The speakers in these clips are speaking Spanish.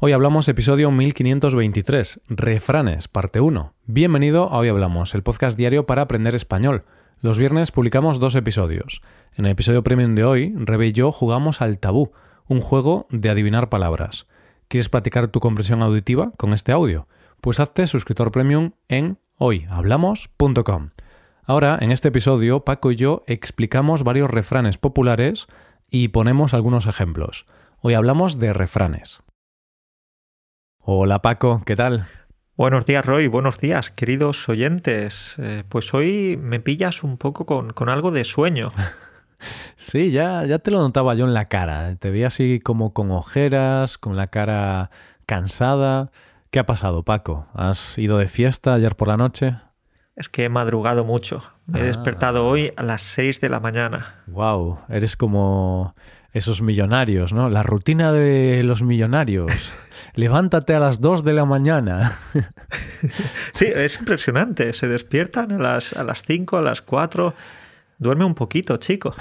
Hoy hablamos episodio 1523, Refranes, parte 1. Bienvenido a Hoy Hablamos, el podcast diario para aprender español. Los viernes publicamos dos episodios. En el episodio premium de hoy, Rebe y yo jugamos al tabú, un juego de adivinar palabras. ¿Quieres practicar tu comprensión auditiva con este audio? Pues hazte suscriptor premium en hoyhablamos.com. Ahora, en este episodio, Paco y yo explicamos varios refranes populares y ponemos algunos ejemplos. Hoy hablamos de refranes. Hola Paco, ¿qué tal? Buenos días Roy, buenos días queridos oyentes. Eh, pues hoy me pillas un poco con, con algo de sueño. sí, ya, ya te lo notaba yo en la cara. Te vi así como con ojeras, con la cara cansada. ¿Qué ha pasado, Paco? ¿Has ido de fiesta ayer por la noche? Es que he madrugado mucho. Me he despertado ah. hoy a las 6 de la mañana. Wow, eres como esos millonarios, ¿no? La rutina de los millonarios. levántate a las 2 de la mañana. sí, es impresionante. Se despiertan a las, a las 5, a las 4. Duerme un poquito, chico.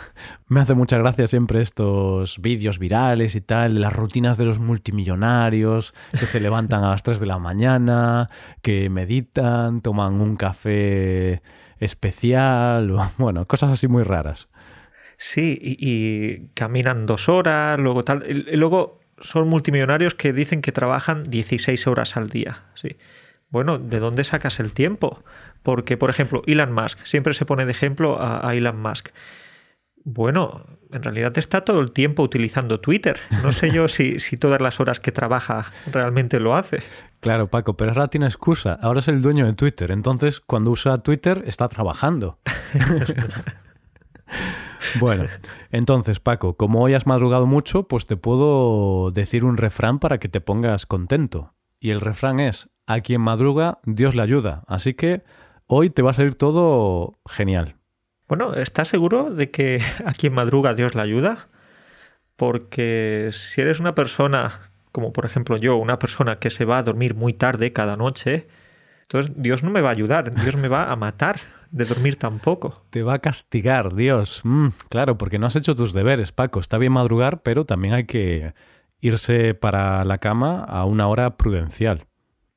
Me hace mucha gracia siempre estos vídeos virales y tal, las rutinas de los multimillonarios, que se levantan a las 3 de la mañana, que meditan, toman un café especial, o, bueno, cosas así muy raras. Sí, y, y caminan dos horas, luego tal. Y luego son multimillonarios que dicen que trabajan 16 horas al día. Sí. Bueno, ¿de dónde sacas el tiempo? Porque, por ejemplo, Elon Musk, siempre se pone de ejemplo a, Elon Musk. Bueno, en realidad está todo el tiempo utilizando Twitter. No sé yo si, si, todas las horas que trabaja realmente lo hace. Claro, Paco, pero ahora tiene excusa. Ahora es el dueño de Twitter. Entonces, cuando usa Twitter, está trabajando. Bueno, entonces, Paco, como hoy has madrugado mucho, pues te puedo decir un refrán para que te pongas contento. Y el refrán es, a quien madruga, Dios le ayuda. Así que hoy te va a salir todo genial. Bueno, ¿estás seguro de que a quien madruga Dios le ayuda? Porque si eres una persona, como por ejemplo yo, una persona que se va a dormir muy tarde cada noche, entonces Dios no me va a ayudar, Dios me va a matar de dormir tampoco. Te va a castigar, Dios. Mm, claro, porque no has hecho tus deberes, Paco. Está bien madrugar, pero también hay que irse para la cama a una hora prudencial.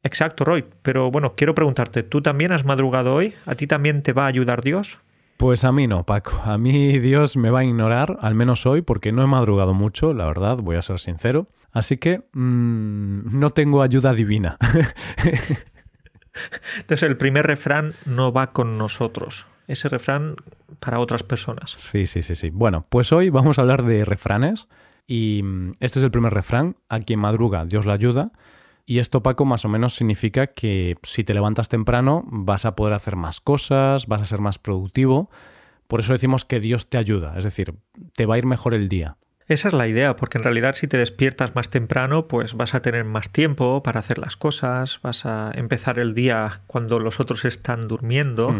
Exacto, Roy. Pero bueno, quiero preguntarte, ¿tú también has madrugado hoy? ¿A ti también te va a ayudar Dios? Pues a mí no, Paco. A mí Dios me va a ignorar, al menos hoy, porque no he madrugado mucho, la verdad, voy a ser sincero. Así que mm, no tengo ayuda divina. Entonces el primer refrán no va con nosotros. Ese refrán para otras personas. Sí, sí, sí, sí. Bueno, pues hoy vamos a hablar de refranes. Y mm, este es el primer refrán. A quien madruga, Dios la ayuda. Y esto, Paco, más o menos significa que si te levantas temprano vas a poder hacer más cosas, vas a ser más productivo. Por eso decimos que Dios te ayuda, es decir, te va a ir mejor el día. Esa es la idea, porque en realidad si te despiertas más temprano, pues vas a tener más tiempo para hacer las cosas, vas a empezar el día cuando los otros están durmiendo.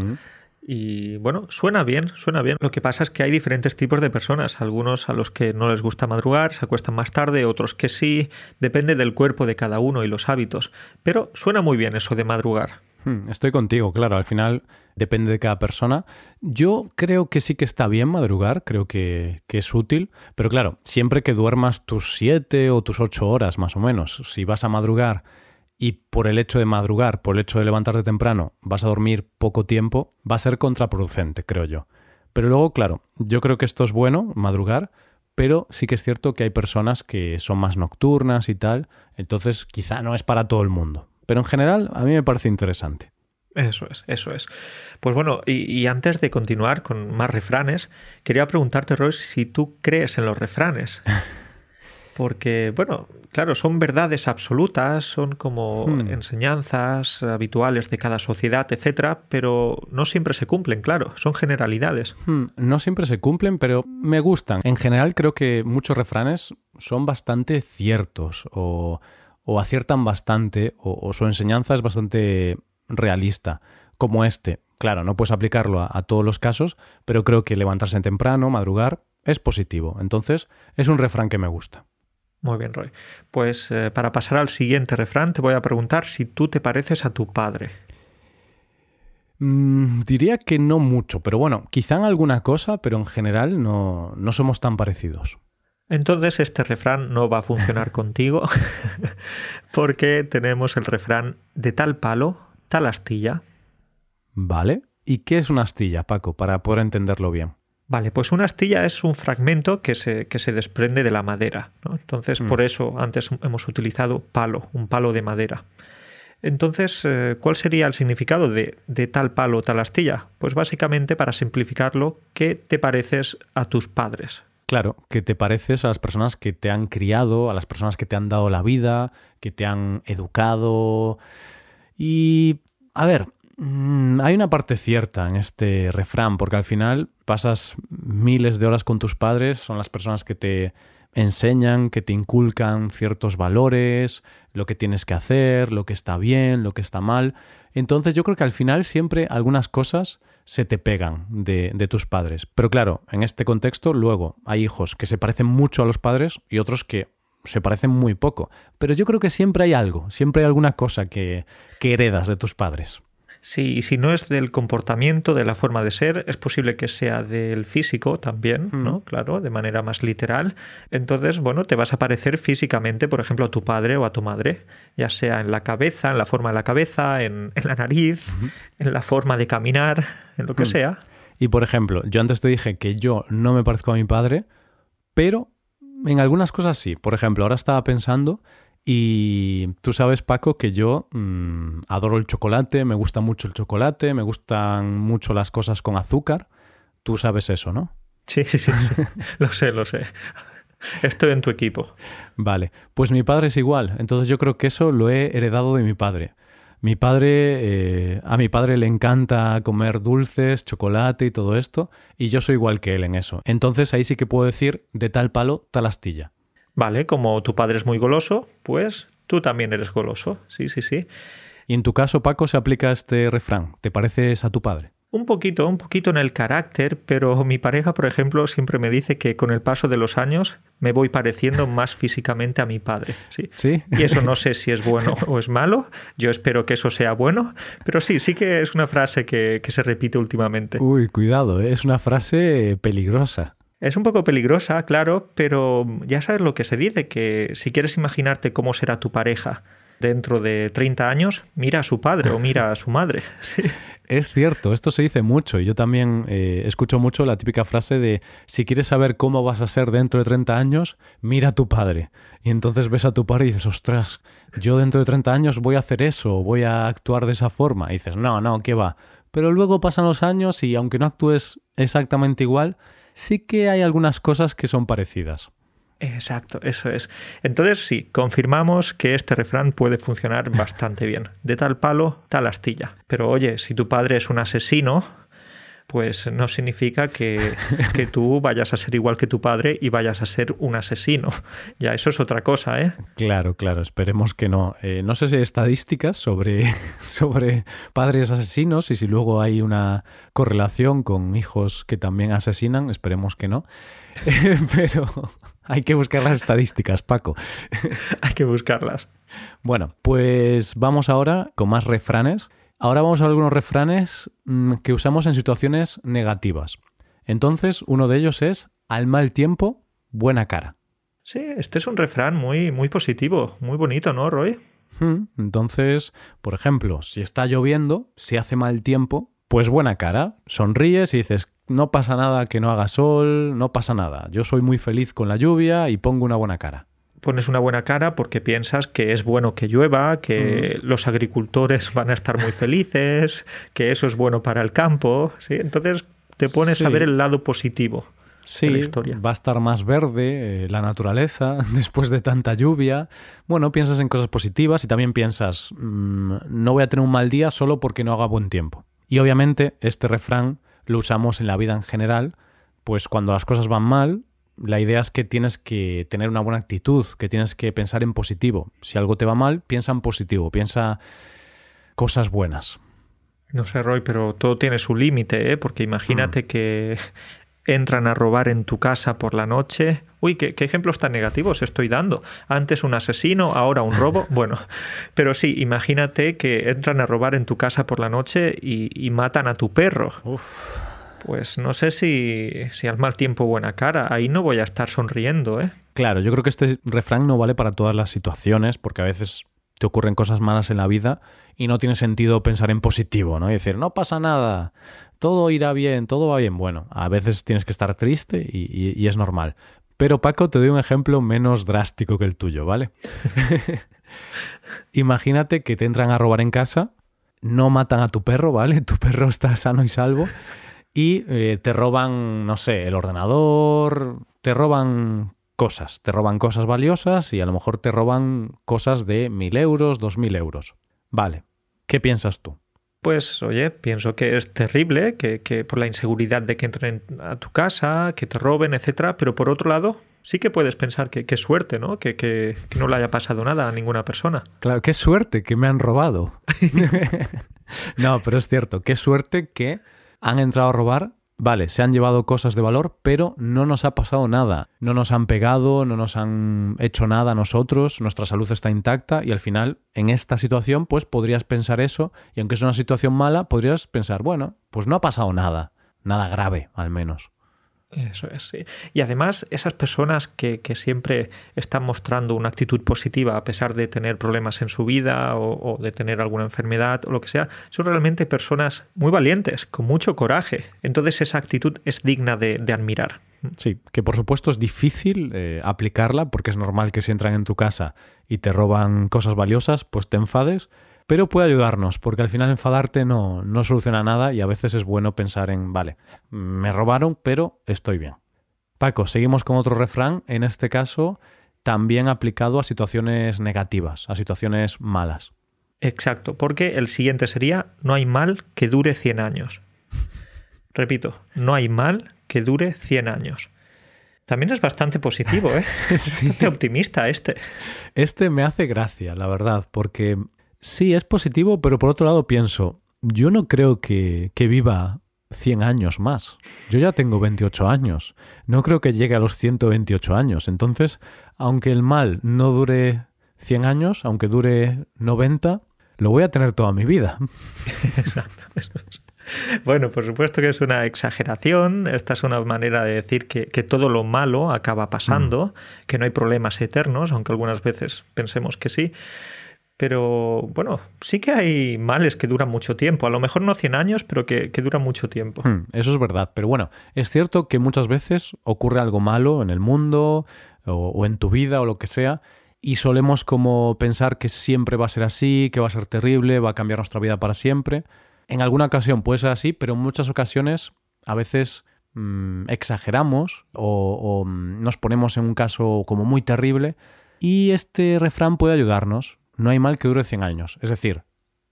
Y bueno, suena bien, suena bien. Lo que pasa es que hay diferentes tipos de personas. Algunos a los que no les gusta madrugar, se acuestan más tarde, otros que sí. Depende del cuerpo de cada uno y los hábitos. Pero suena muy bien eso de madrugar. Hmm, estoy contigo, claro, al final depende de cada persona. Yo creo que sí que está bien madrugar, creo que, es útil, pero claro, siempre que duermas tus siete o tus ocho horas más o menos, si vas a madrugar y por el hecho de madrugar, por el hecho de levantarte temprano, vas a dormir poco tiempo, va a ser contraproducente, creo yo. Pero luego, claro, yo creo que esto es bueno, madrugar, pero sí que es cierto que hay personas que son más nocturnas y tal, entonces quizá no es para todo el mundo. Pero en general a mí me parece interesante. Eso es, eso es. Pues bueno, y, antes de continuar con más refranes, quería preguntarte, Roy, si tú crees en los refranes. Porque, bueno, claro, son verdades absolutas, son como hmm. enseñanzas habituales de cada sociedad, etcétera, pero no siempre se cumplen, claro, son generalidades. Hmm. No siempre se cumplen, pero me gustan. En general creo que muchos refranes son bastante ciertos o o aciertan bastante o, su enseñanza es bastante realista, como este. Claro, no puedes aplicarlo a, todos los casos, pero creo que levantarse temprano, madrugar, es positivo. Entonces, es un refrán que me gusta. Muy bien, Roy. Pues eh, para pasar al siguiente refrán, te voy a preguntar si tú te pareces a tu padre. Mm, diría que no mucho, pero bueno, quizá en alguna cosa, pero en general no, no somos tan parecidos. Entonces este refrán no va a funcionar contigo. Porque tenemos el refrán de tal palo, tal astilla. Vale. ¿Y qué es una astilla, Paco, para poder entenderlo bien? Vale, pues una astilla es un fragmento que se, que se desprende de la madera. Entonces, por mm. eso antes hemos utilizado palo, un palo de madera. Entonces, eh, ¿cuál sería el significado de, de tal palo, tal astilla? Pues básicamente, para simplificarlo, que te pareces a tus padres. Claro, que te pareces a las personas que te han criado, a las personas que te han dado la vida, que te han educado. Y, a ver, mm, hay una parte cierta en este refrán, porque al final pasas miles de horas con tus padres, son las personas que te enseñan, que te inculcan ciertos valores, lo que tienes que hacer, lo que está bien, lo que está mal. Entonces yo creo que al final siempre algunas cosas se te pegan de, de, tus padres. Pero claro, en este contexto luego hay hijos que se parecen mucho a los padres y otros que se parecen muy poco. Pero yo creo que siempre hay algo, siempre hay alguna cosa que, que heredas de tus padres. Si, si no es del comportamiento, de la forma de ser, es posible que sea del físico también, ¿no? Claro, de manera más literal. Entonces, bueno, te vas a parecer físicamente, por ejemplo, a tu padre o a tu madre, ya sea en la cabeza, en la forma de la cabeza, en, la nariz, en la forma de caminar, en lo que sea. Y por ejemplo, yo antes te dije que yo no me parezco a mi padre, pero en algunas cosas sí. Por ejemplo, ahora estaba pensando y tú sabes, Paco, que yo mm, adoro el chocolate, me gusta mucho el chocolate, me gustan mucho las cosas con azúcar. Tú sabes eso, ¿no? Sí, sí, sí, lo sé, lo sé. Estoy en tu equipo. Vale, pues mi padre es igual, entonces yo creo que eso lo he heredado de mi padre. Mi padre, eh, a mi padre le encanta comer dulces, chocolate y todo esto, y yo soy igual que él en eso. Entonces ahí sí que puedo decir de tal palo, tal astilla. Vale, como tu padre es muy goloso, pues tú también eres goloso. Sí, sí, sí. Y en tu caso, Paco, se aplica este refrán. ¿Te pareces a tu padre? Un poquito, un poquito en el carácter, pero mi pareja, por ejemplo, siempre me dice que con el paso de los años me voy pareciendo más físicamente a mi padre. Sí. ¿Sí? Y eso no sé si es bueno o es malo. Yo espero que eso sea bueno, pero sí, sí que es una frase que, que se repite últimamente. Uy, cuidado, ¿eh? es una frase peligrosa. Es un poco peligrosa, claro, pero ya sabes lo que se dice, que si quieres imaginarte cómo será tu pareja dentro de 30 años, mira a su padre o mira a su madre. Es cierto, esto se dice mucho y yo también eh, escucho mucho la típica frase de si quieres saber cómo vas a ser dentro de 30 años, mira a tu padre. Y entonces ves a tu padre y dices, ostras, yo dentro de 30 años voy a hacer eso, voy a actuar de esa forma. Y dices, no, no, ¿qué va? Pero luego pasan los años y aunque no actúes exactamente igual, sí que hay algunas cosas que son parecidas. Exacto, eso es. Entonces sí, confirmamos que este refrán puede funcionar bastante bien. De tal palo, tal astilla. Pero oye, si tu padre es un asesino, pues no significa que, tú vayas a ser igual que tu padre y vayas a ser un asesino. Ya eso es otra cosa, ¿eh? Claro, claro, esperemos que no. Eh, no sé si hay estadísticas sobre, sobre padres asesinos y si luego hay una correlación con hijos que también asesinan, esperemos que no. Pero hay que buscar las estadísticas, Paco. hay que buscarlas. Bueno, pues vamos ahora con más refranes Ahora vamos a ver algunos refranes mm, que usamos en situaciones negativas. Entonces, uno de ellos es al mal tiempo, buena cara. Sí, este es un refrán muy, muy positivo, muy bonito, ¿no, Roy? Hmm, entonces, por ejemplo, si está lloviendo, si hace mal tiempo, pues buena cara. Sonríes y dices, no pasa nada que no haga sol, no pasa nada. Yo soy muy feliz con la lluvia y pongo una buena cara pones una buena cara porque piensas que es bueno que llueva, que mm. los agricultores van a estar muy felices, que eso es bueno para el campo, ¿sí? Entonces te pones a ver el lado positivo. de la historia. va a estar más verde eh, la naturaleza después de tanta lluvia. Bueno, piensas en cosas positivas y también piensas, mm, no voy a tener un mal día solo porque no haga buen tiempo. Y obviamente este refrán lo usamos en la vida en general, pues cuando las cosas van mal, la idea es que tienes que tener una buena actitud, que tienes que pensar en positivo. Si algo te va mal, piensa en positivo, piensa cosas buenas. No sé, Roy, pero todo tiene su límite, ¿eh? Porque imagínate mm. que entran a robar en tu casa por la noche. Uy, ¿qué, ¿qué, ejemplos tan negativos estoy dando. Antes un asesino, ahora un robo. Bueno, pero sí, imagínate que entran a robar en tu casa por la noche y, y matan a tu perro. Uf. Pues no sé si, si al mal tiempo buena cara. Ahí no voy a estar sonriendo, ¿eh? Claro, yo creo que este refrán no vale para todas las situaciones, porque a veces te ocurren cosas malas en la vida y no tiene sentido pensar en positivo, ¿no? Y decir, no pasa nada, todo irá bien, todo va bien. Bueno, a veces tienes que estar triste y, es normal. Pero Paco, te doy un ejemplo menos drástico que el tuyo, ¿vale? Imagínate que te entran a robar en casa, no matan a tu perro, ¿vale? Tu perro está sano y salvo y eh, te roban, no sé, el ordenador, te roban cosas, te roban cosas valiosas y a lo mejor te roban cosas de mil euros, dos mil euros. Vale, ¿qué piensas tú? Pues oye, pienso que es terrible, que, que, por la inseguridad de que entren a tu casa, que te roben, etcétera, pero por otro lado, sí que puedes pensar que qué suerte, ¿no? Que, que, que, no le haya pasado nada a ninguna persona. Claro, qué suerte que me han robado. no, pero es cierto, qué suerte que han entrado a robar vale, se han llevado cosas de valor, pero no nos ha pasado nada. No nos han pegado, no nos han hecho nada a nosotros, nuestra salud está intacta y al final, en esta situación, pues podrías pensar eso y aunque es una situación mala, podrías pensar, bueno, pues no ha pasado nada, nada grave al menos. Eso es, sí. Y además, esas personas que, siempre están mostrando una actitud positiva a pesar de tener problemas en su vida o, de tener alguna enfermedad o lo que sea, son realmente personas muy valientes, con mucho coraje. Entonces esa actitud es digna de, admirar. Sí, que por supuesto es difícil eh, aplicarla porque es normal que si entran en tu casa y te roban cosas valiosas, pues te enfades pero puede ayudarnos, porque al final enfadarte no, no soluciona nada y a veces es bueno pensar en, vale, me robaron, pero estoy bien. Paco, seguimos con otro refrán, en este caso también aplicado a situaciones negativas, a situaciones malas. Exacto, porque el siguiente sería, no hay mal que dure 100 años. Repito, no hay mal que dure 100 años. También es bastante positivo, ¿eh? Bastante optimista este. Este me hace gracia, la verdad, porque Sí, es positivo, pero por otro lado pienso, yo no creo que, que viva 100 años más. Yo ya tengo 28 años. No creo que llegue a los 128 años. Entonces, aunque el mal no dure 100 años, aunque dure 90, lo voy a tener toda mi vida. Exacto. Bueno, por supuesto que es una exageración. Esta es una manera de decir que, que todo lo malo acaba pasando, mm. que no hay problemas eternos, aunque algunas veces pensemos que sí. Pero bueno, sí que hay males que duran mucho tiempo. A lo mejor no 100 años, pero que, duran mucho tiempo. Hmm, eso es verdad. Pero bueno, es cierto que muchas veces ocurre algo malo en el mundo o, en tu vida o lo que sea. Y solemos como pensar que siempre va a ser así, que va a ser terrible, va a cambiar nuestra vida para siempre. En alguna ocasión puede ser así, pero en muchas ocasiones a veces mm, exageramos o, o mm, nos ponemos en un caso como muy terrible. Y este refrán puede ayudarnos no hay mal que dure 100 años. Es decir,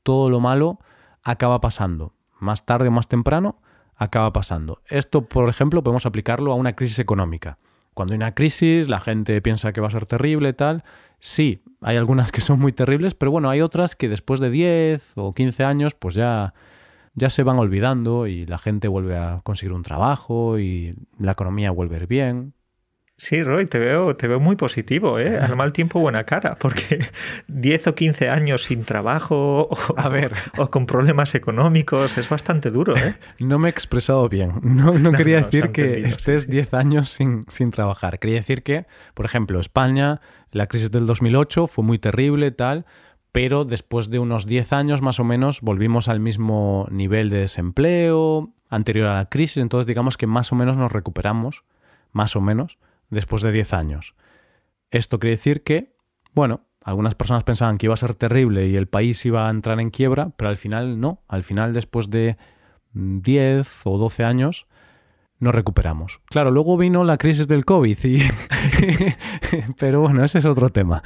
todo lo malo acaba pasando. Más tarde o más temprano acaba pasando. Esto, por ejemplo, podemos aplicarlo a una crisis económica. Cuando hay una crisis, la gente piensa que va a ser terrible, tal. Sí, hay algunas que son muy terribles, pero bueno, hay otras que después de 10 o 15 años, pues ya, ya se van olvidando y la gente vuelve a conseguir un trabajo y la economía vuelve a ir bien. Sí, Roy, te veo, te veo muy positivo, ¿eh? Al mal tiempo, buena cara, porque 10 o 15 años sin trabajo o, a ver. o con problemas económicos es bastante duro, ¿eh? No me he expresado bien. No, no, quería decir que estés 10 años sin, sin trabajar. Quería decir que, por ejemplo, España, la crisis del 2008 fue muy terrible, tal, pero después de unos 10 años más o menos volvimos al mismo nivel de desempleo anterior a la crisis, entonces digamos que más o menos nos recuperamos, más o menos después de 10 años. Esto quiere decir que, bueno, algunas personas pensaban que iba a ser terrible y el país iba a entrar en quiebra, pero al final no. Al final, después de 10 o 12 años, nos recuperamos. Claro, luego vino la crisis del COVID, y... pero bueno, ese es otro tema.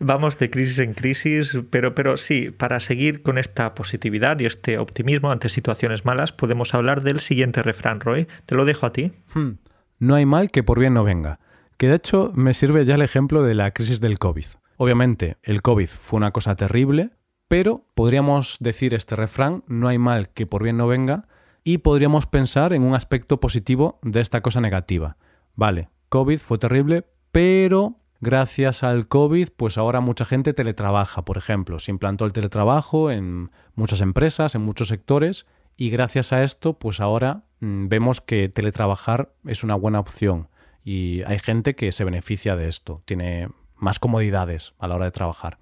Vamos de crisis en crisis, pero, pero sí, para seguir con esta positividad y este optimismo ante situaciones malas, podemos hablar del siguiente refrán, Roy. Te lo dejo a ti. Hmm no hay mal que por bien no venga. Que de hecho me sirve ya el ejemplo de la crisis del COVID. Obviamente, el COVID fue una cosa terrible, pero podríamos decir este refrán, no hay mal que por bien no venga, y podríamos pensar en un aspecto positivo de esta cosa negativa. Vale, COVID fue terrible, pero gracias al COVID, pues ahora mucha gente teletrabaja, por ejemplo. Se implantó el teletrabajo en muchas empresas, en muchos sectores, y gracias a esto, pues ahora vemos que teletrabajar es una buena opción y hay gente que se beneficia de esto, tiene más comodidades a la hora de trabajar.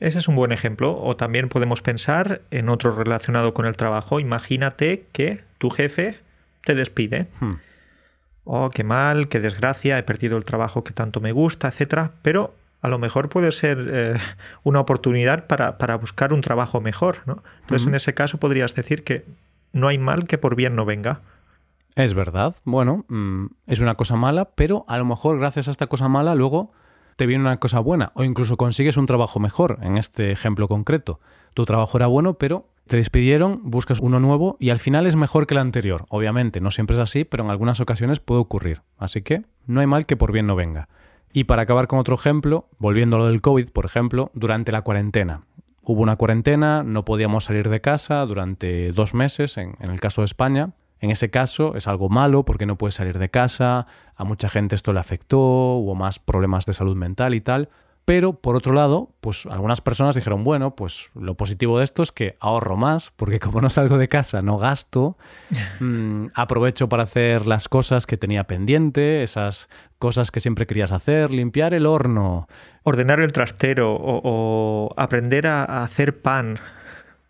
Ese es un buen ejemplo. O también podemos pensar en otro relacionado con el trabajo. Imagínate que tu jefe te despide. Hmm. Oh, qué mal, qué desgracia, he perdido el trabajo que tanto me gusta, etcétera. Pero a lo mejor puede ser eh, una oportunidad para, buscar un trabajo mejor, ¿no? Entonces, en ese caso podrías decir que no hay mal que por bien no venga. Es verdad. Bueno, mm, es una cosa mala, pero a lo mejor gracias a esta cosa mala luego te viene una cosa buena o incluso consigues un trabajo mejor, en este ejemplo concreto. Tu trabajo era bueno, pero te despidieron, buscas uno nuevo y al final es mejor que el anterior. Obviamente, no siempre es así, pero en algunas ocasiones puede ocurrir. Así que no hay mal que por bien no venga. Y para acabar con otro ejemplo, volviendo a lo del COVID, por ejemplo, durante la cuarentena. Hubo una cuarentena, no podíamos salir de casa durante dos meses, en, en el caso de España, en ese caso es algo malo porque no puedes salir de casa, a mucha gente esto le afectó, hubo más problemas de salud mental y tal. Pero por otro lado, pues algunas personas dijeron, bueno, pues lo positivo de esto es que ahorro más, porque como no salgo de casa, no gasto, mm, aprovecho para hacer las cosas que tenía pendiente, esas cosas que siempre querías hacer, limpiar el horno. Ordenar el trastero o, aprender a hacer pan.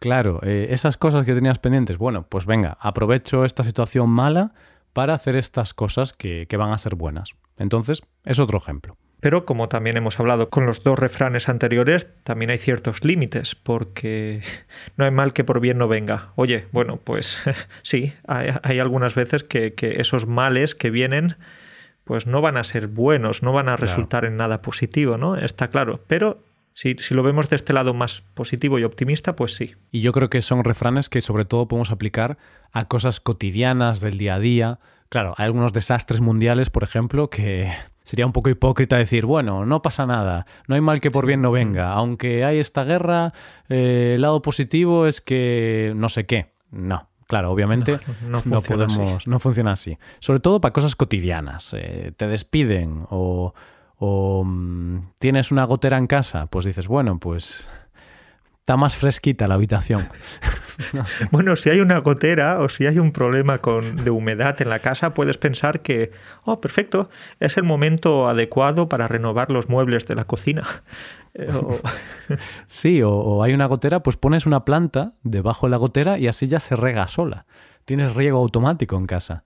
Claro, eh, esas cosas que tenías pendientes, bueno, pues venga, aprovecho esta situación mala para hacer estas cosas que, que van a ser buenas. Entonces, es otro ejemplo. Pero como también hemos hablado con los dos refranes anteriores, también hay ciertos límites, porque no hay mal que por bien no venga. Oye, bueno, pues sí, hay, algunas veces que, esos males que vienen, pues no van a ser buenos, no van a resultar en nada positivo, ¿no? Está claro. Pero si, si, lo vemos de este lado más positivo y optimista, pues sí. Y yo creo que son refranes que sobre todo podemos aplicar a cosas cotidianas del día a día. Claro, hay algunos desastres mundiales, por ejemplo, que sería un poco hipócrita decir, bueno, no pasa nada, no hay mal que por bien no venga, aunque hay esta guerra, eh, el lado positivo es que no sé qué. No, Claro, obviamente no, podemos, no funciona así. Sobre todo para cosas cotidianas. Eh, te despiden o, o mm, tienes una gotera en casa, pues dices, bueno, pues está más fresquita la habitación. Bueno, si hay una gotera o si hay un problema con, de humedad en la casa, puedes pensar que, oh, perfecto, es el momento adecuado para renovar los muebles de la cocina. Eh, sí, o, hay una gotera, pues pones una planta debajo de la gotera y así ya se rega sola. Tienes riego automático en casa.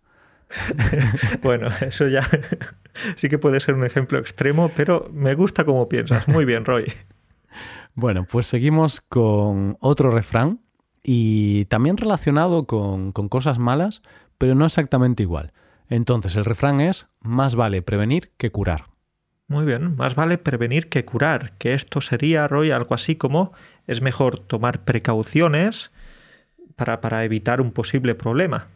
bueno, eso ya sí que puede ser un ejemplo extremo, pero me gusta cómo piensas. Muy bien, Roy. Bueno, pues seguimos con otro refrán y también relacionado con, con cosas malas, pero no exactamente igual. Entonces, el refrán es, más vale prevenir que curar. Muy bien, más vale prevenir que curar, que esto sería, Roy, algo así como es mejor tomar precauciones para, para evitar un posible problema.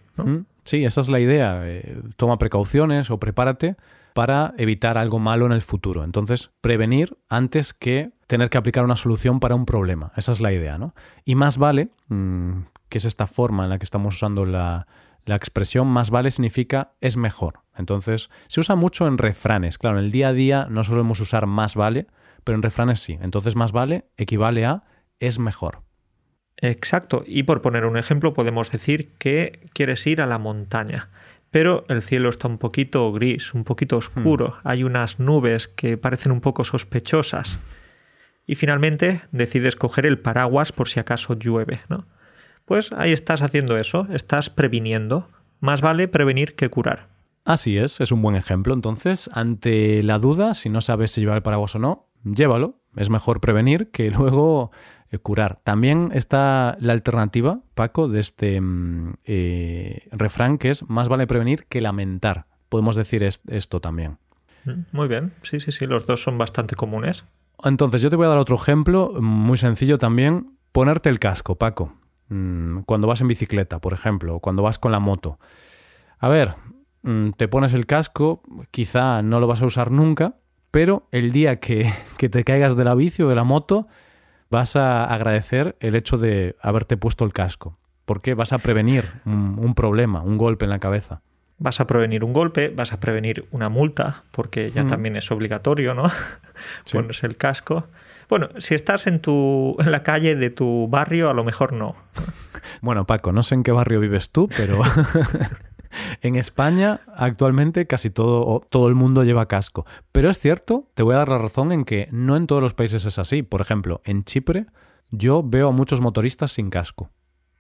Sí, esa es la idea. Eh, toma precauciones o prepárate para evitar algo malo en el futuro. Entonces, prevenir antes que tener que aplicar una solución para un problema. Esa es la idea, ¿no? Y más vale, mm, que es esta forma en la que estamos usando la, la expresión más vale significa es mejor. Entonces, se usa mucho en refranes. Claro, en el día a día no solemos usar más vale, pero en refranes sí. Entonces, más vale equivale a es mejor. Exacto. Y por poner un ejemplo, podemos decir que quieres ir a la montaña, pero el cielo está un poquito gris, un poquito oscuro, hmm. hay unas nubes que parecen un poco sospechosas. Y finalmente decides coger el paraguas por si acaso llueve, ¿no? Pues ahí estás haciendo eso, estás previniendo. Más vale prevenir que curar. Así es, es un buen ejemplo. Entonces, ante la duda, si no sabes si llevar el paraguas o no, llévalo. Es mejor prevenir que luego eh, curar. También está la alternativa, Paco, de este mm, eh, refrán que es más vale prevenir que lamentar. Podemos decir esto también. Mm, muy bien, sí, sí, sí, los dos son bastante comunes. Entonces, yo te voy a dar otro ejemplo, muy sencillo también. Ponerte el casco, Paco. Mm, cuando vas en bicicleta, por ejemplo, o cuando vas con la moto. A ver, te pones el casco, quizá no lo vas a usar nunca, pero el día que, que te caigas de la bici o de la moto, vas a agradecer el hecho de haberte puesto el casco, porque vas a prevenir un, problema, un golpe en la cabeza. Vas a prevenir un golpe, vas a prevenir una multa, porque ya también es obligatorio, ¿no? Pones el casco. Bueno, si estás en, tu, en la calle de tu barrio, a lo mejor no. Bueno, Paco, no sé en qué barrio vives tú, pero... en España actualmente casi todo, todo el mundo lleva casco. Pero es cierto, te voy a dar la razón en que no en todos los países es así. Por ejemplo, en Chipre yo veo a muchos motoristas sin casco.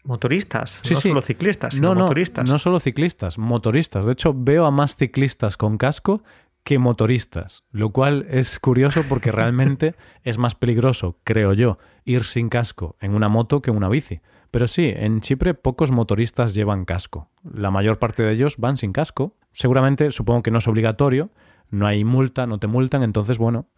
Motoristas, no solo ciclistas, sino no, motoristas. No solo ciclistas, motoristas. De hecho, veo a más ciclistas con casco que motoristas, lo cual es curioso porque realmente es más peligroso, creo yo, ir sin casco en una moto que en una bici. Pero sí, en Chipre pocos motoristas llevan casco. La mayor parte de ellos van sin casco. Seguramente, supongo que no es obligatorio, no hay multa, no te multan, entonces, bueno,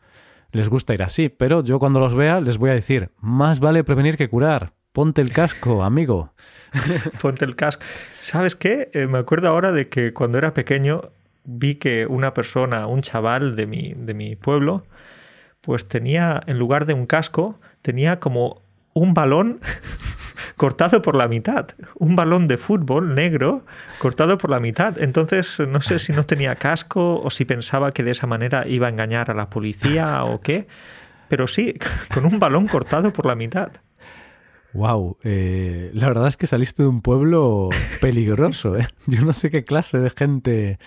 les gusta ir así. Pero yo cuando los vea les voy a decir, más vale prevenir que curar. Ponte el casco, amigo. Ponte el casco. ¿Sabes qué? Eh, me acuerdo ahora de que cuando era pequeño vi que una persona, un chaval de mi, de mi pueblo, pues tenía, en lugar de un casco, tenía como un balón cortado por la mitad. Un balón de fútbol negro cortado por la mitad. Entonces, no sé si no tenía casco o si pensaba que de esa manera iba a engañar a la policía o qué. Pero sí, con un balón cortado por la mitad. Wow, eh, la verdad es que saliste de un pueblo peligroso. ¿eh? Yo no sé qué clase de gente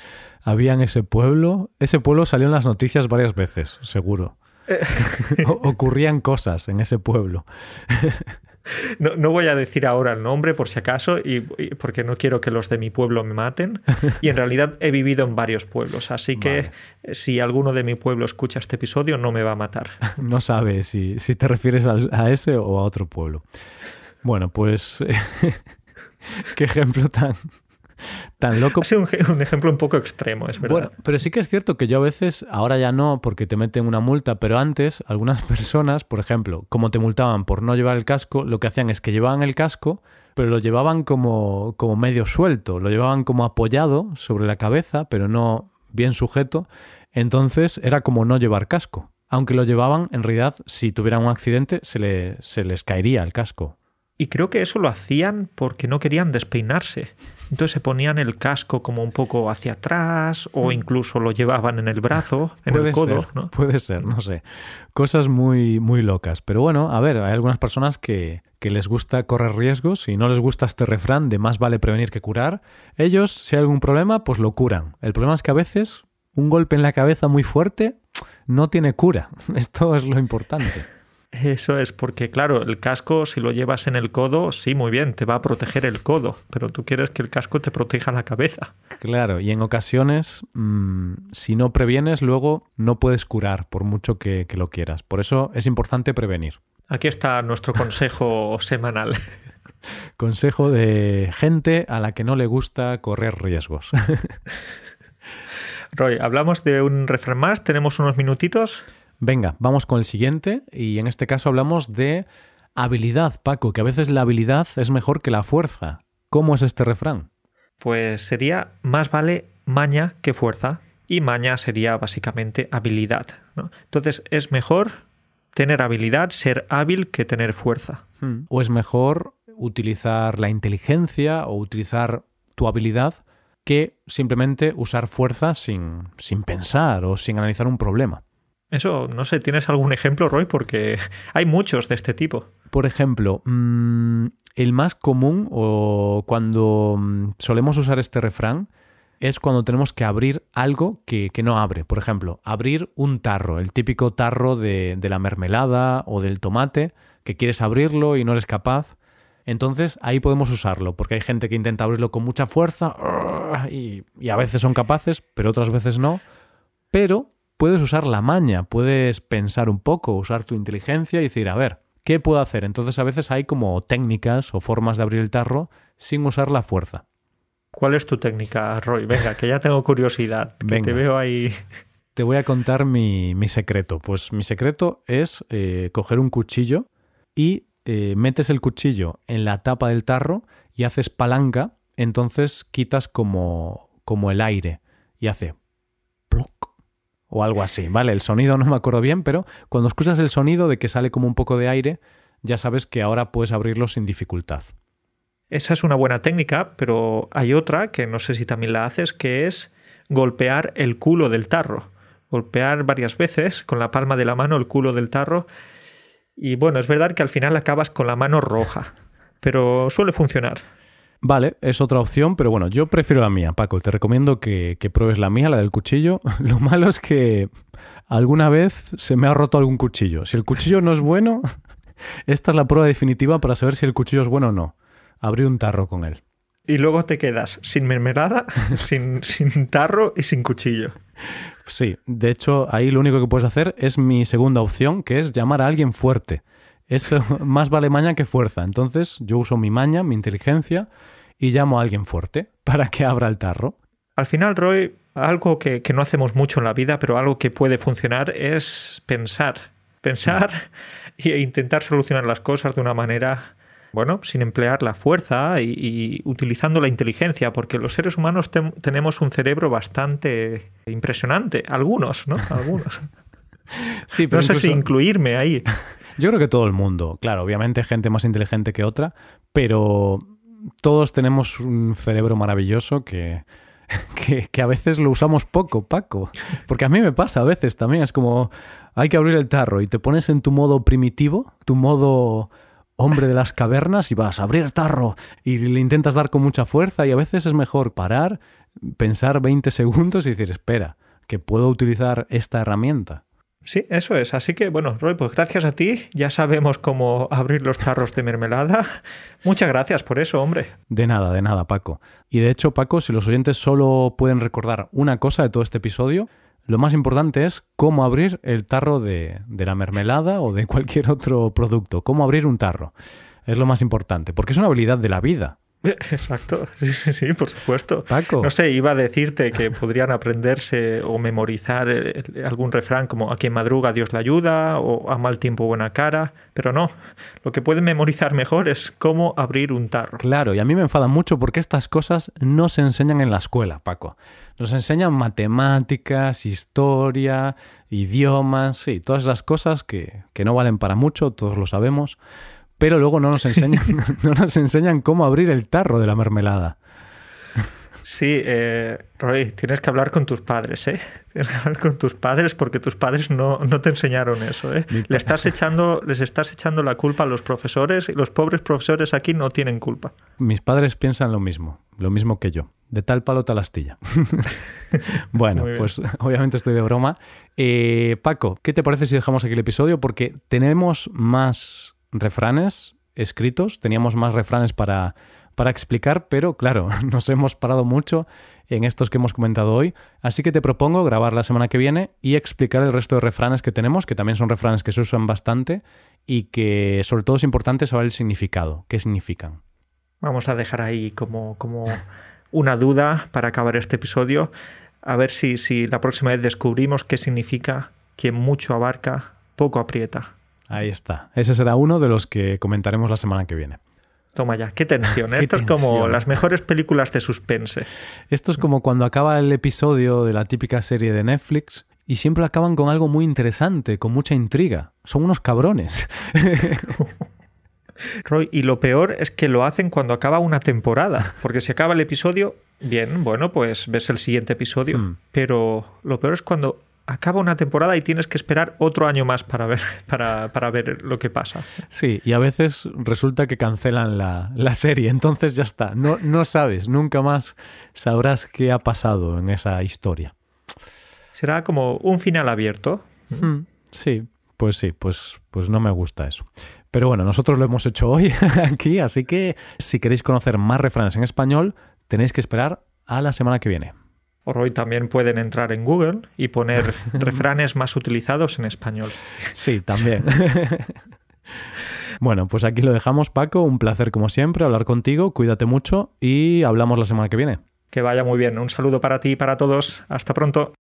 había en ese pueblo. Ese pueblo salió en las noticias varias veces, seguro. ocurrían cosas en ese pueblo. No, no, voy a decir ahora el nombre por si acaso, y, porque no quiero que los de mi pueblo me maten. Y en realidad he vivido en varios pueblos, así que si alguno de mi pueblo escucha este episodio no me va a matar. No sabe si, si te refieres a, ese o a otro pueblo. Bueno, pues qué ejemplo tan, tan loco. Ha sido un, ejemplo un poco extremo, es verdad. Bueno, pero sí que es cierto que yo a veces, ahora ya no, porque te meten una multa, pero antes algunas personas, por ejemplo, como te multaban por no llevar el casco, lo que hacían es que llevaban el casco, pero lo llevaban como, como medio suelto, lo llevaban como apoyado sobre la cabeza, pero no bien sujeto. Entonces era como no llevar casco. Aunque lo llevaban, en realidad, si tuvieran un accidente, se, le, se les caería el casco. Y creo que eso lo hacían porque no querían despeinarse. Entonces se ponían el casco como un poco hacia atrás o hmm. incluso lo llevaban en el brazo, en el codo. ¿no? Puede ser, no sé. Cosas muy, muy locas. Pero bueno, a ver, hay algunas personas que, que les gusta correr riesgos y no les gusta este refrán de más vale prevenir que curar. Ellos, si hay algún problema, pues lo curan. El problema es que a veces un golpe en la cabeza muy fuerte no tiene cura. Esto es lo importante. Eso es porque, claro, el casco, si lo llevas en el codo, sí, muy bien, te va a proteger el codo, pero tú quieres que el casco te proteja la cabeza. Claro, y en ocasiones, mm, si no previenes, luego no puedes curar, por mucho que, que lo quieras. Por eso es importante prevenir. Aquí está nuestro consejo semanal. Consejo de gente a la que no le gusta correr riesgos. Roy, hablamos de un refrán más, tenemos unos minutitos. Venga, vamos con el siguiente y en este caso hablamos de habilidad, Paco, que a veces la habilidad es mejor que la fuerza. ¿Cómo es este refrán? Pues sería más vale maña que fuerza y maña sería básicamente habilidad. Entonces es mejor tener habilidad, ser hábil que tener fuerza. Hmm. O es mejor utilizar la inteligencia o utilizar tu habilidad que simplemente usar fuerza sin, sin pensar o sin analizar un problema. Eso, no sé, ¿tienes algún ejemplo, Roy? Porque hay muchos de este tipo. Por ejemplo, mm, el más común o cuando mm, solemos usar este refrán es cuando tenemos que abrir algo que, no abre. Por ejemplo, abrir un tarro, el típico tarro de, la mermelada o del tomate, que quieres abrirlo y no eres capaz. Entonces ahí podemos usarlo, porque hay gente que intenta abrirlo con mucha fuerza y, y a veces son capaces, pero otras veces no. Pero puedes usar la maña, puedes pensar un poco, usar tu inteligencia y decir, a ver, ¿qué puedo hacer? Entonces a veces hay como técnicas o formas de abrir el tarro sin usar la fuerza. ¿Cuál es tu técnica, Roy? Venga, que ya tengo curiosidad. Que te veo ahí. Te voy a contar mi, secreto. Pues mi secreto es eh, coger un cuchillo y eh, metes el cuchillo en la tapa del tarro y haces palanca, entonces quitas como, como el aire y hace o algo así, ¿vale? El sonido no me acuerdo bien, pero cuando escuchas el sonido de que sale como un poco de aire, ya sabes que ahora puedes abrirlo sin dificultad. Esa es una buena técnica, pero hay otra que no sé si también la haces, que es golpear el culo del tarro. Golpear varias veces con la palma de la mano el culo del tarro. Y bueno, es verdad que al final acabas con la mano roja, pero suele funcionar. Vale, es otra opción, pero bueno, yo prefiero la mía, Paco. Te recomiendo que, que pruebes la mía, la del cuchillo. Lo malo es que alguna vez se me ha roto algún cuchillo. Si el cuchillo no es bueno, esta es la prueba definitiva para saber si el cuchillo es bueno o no. Abrir un tarro con él. Y luego te quedas sin mermelada, sin, sin tarro y sin cuchillo. Sí, de hecho, ahí lo único que puedes hacer es mi segunda opción, que es llamar a alguien fuerte. Eso más vale maña que fuerza. Entonces, yo uso mi maña, mi inteligencia, y llamo a alguien fuerte para que abra el tarro. Al final, Roy, algo que, que no hacemos mucho en la vida, pero algo que puede funcionar es pensar. Pensar e intentar solucionar las cosas de una manera bueno, sin emplear la fuerza y, utilizando la inteligencia, porque los seres humanos tenemos un cerebro bastante impresionante, algunos, ¿no? Algunos. sí, pero no sé si incluirme ahí. Yo creo que todo el mundo, claro, obviamente gente más inteligente que otra, pero todos tenemos un cerebro maravilloso que, que, a veces lo usamos poco, Paco. Porque a mí me pasa a veces también, es como hay que abrir el tarro y te pones en tu modo primitivo, tu modo hombre de las cavernas y vas a abrir tarro y le intentas dar con mucha fuerza y a veces es mejor parar, pensar 20 segundos y decir, espera, que puedo utilizar esta herramienta. Sí, eso es. Así que, bueno, Roy, pues gracias a ti. Ya sabemos cómo abrir los tarros de mermelada. Muchas gracias por eso, hombre. De nada, de nada, Paco. Y de hecho, Paco, si los oyentes solo pueden recordar una cosa de todo este episodio, lo más importante es cómo abrir el tarro de, la mermelada o de cualquier otro producto. Cómo abrir un tarro. Es lo más importante, porque es una habilidad de la vida. Exacto, sí, sí, sí, por supuesto. Paco. No sé, iba a decirte que podrían aprenderse o memorizar eh, algún refrán como a quien madruga Dios le ayuda o a mal tiempo buena cara, pero no. Lo que pueden memorizar mejor es cómo abrir un tarro. Claro, y a mí me enfada mucho porque estas cosas no se enseñan en la escuela, Paco. Nos enseñan matemáticas, historia, idiomas, sí, todas las cosas que, que no valen para mucho, todos lo sabemos pero luego no nos enseñan, no nos enseñan cómo abrir el tarro de la mermelada. Sí, eh, Roy, tienes que hablar con tus padres, ¿eh? Tienes que hablar con tus padres porque tus padres no, no te enseñaron eso, ¿eh? Le estás echando, les estás echando la culpa a los profesores y los pobres profesores aquí no tienen culpa. Mis padres piensan lo mismo, lo mismo que yo. De tal palo tal astilla. bueno, pues obviamente estoy de broma. Eh, Paco, ¿qué te parece si dejamos aquí el episodio? Porque tenemos más refranes escritos, teníamos más refranes para, para explicar, pero claro, nos hemos parado mucho en estos que hemos comentado hoy, así que te propongo grabar la semana que viene y explicar el resto de refranes que tenemos, que también son refranes que se usan bastante y que sobre todo es importante saber el significado, qué significan. Vamos a dejar ahí como, como una duda para acabar este episodio, a ver si, si la próxima vez descubrimos qué significa quien mucho abarca, poco aprieta. Ahí está. Ese será uno de los que comentaremos la semana que viene. Toma ya, qué tensión. ¿eh? Esto es como las mejores películas de suspense. Esto es como cuando acaba el episodio de la típica serie de Netflix y siempre acaban con algo muy interesante, con mucha intriga. Son unos cabrones. Roy, y lo peor es que lo hacen cuando acaba una temporada, porque si acaba el episodio, bien, bueno, pues ves el siguiente episodio, hmm. pero lo peor es cuando acaba una temporada y tienes que esperar otro año más para ver, para, para ver lo que pasa. Sí, y a veces resulta que cancelan la, la, serie, entonces ya está. No, no sabes, nunca más sabrás qué ha pasado en esa historia. Será como un final abierto. Hmm, sí, pues sí, pues, pues no me gusta eso. Pero bueno, nosotros lo hemos hecho hoy aquí, así que si queréis conocer más refranes en español, tenéis que esperar a la semana que viene. Hoy también pueden entrar en Google y poner refranes más utilizados en español. Sí, también. bueno, pues aquí lo dejamos, Paco. Un placer como siempre hablar contigo. Cuídate mucho y hablamos la semana que viene. Que vaya muy bien. Un saludo para ti y para todos. Hasta pronto.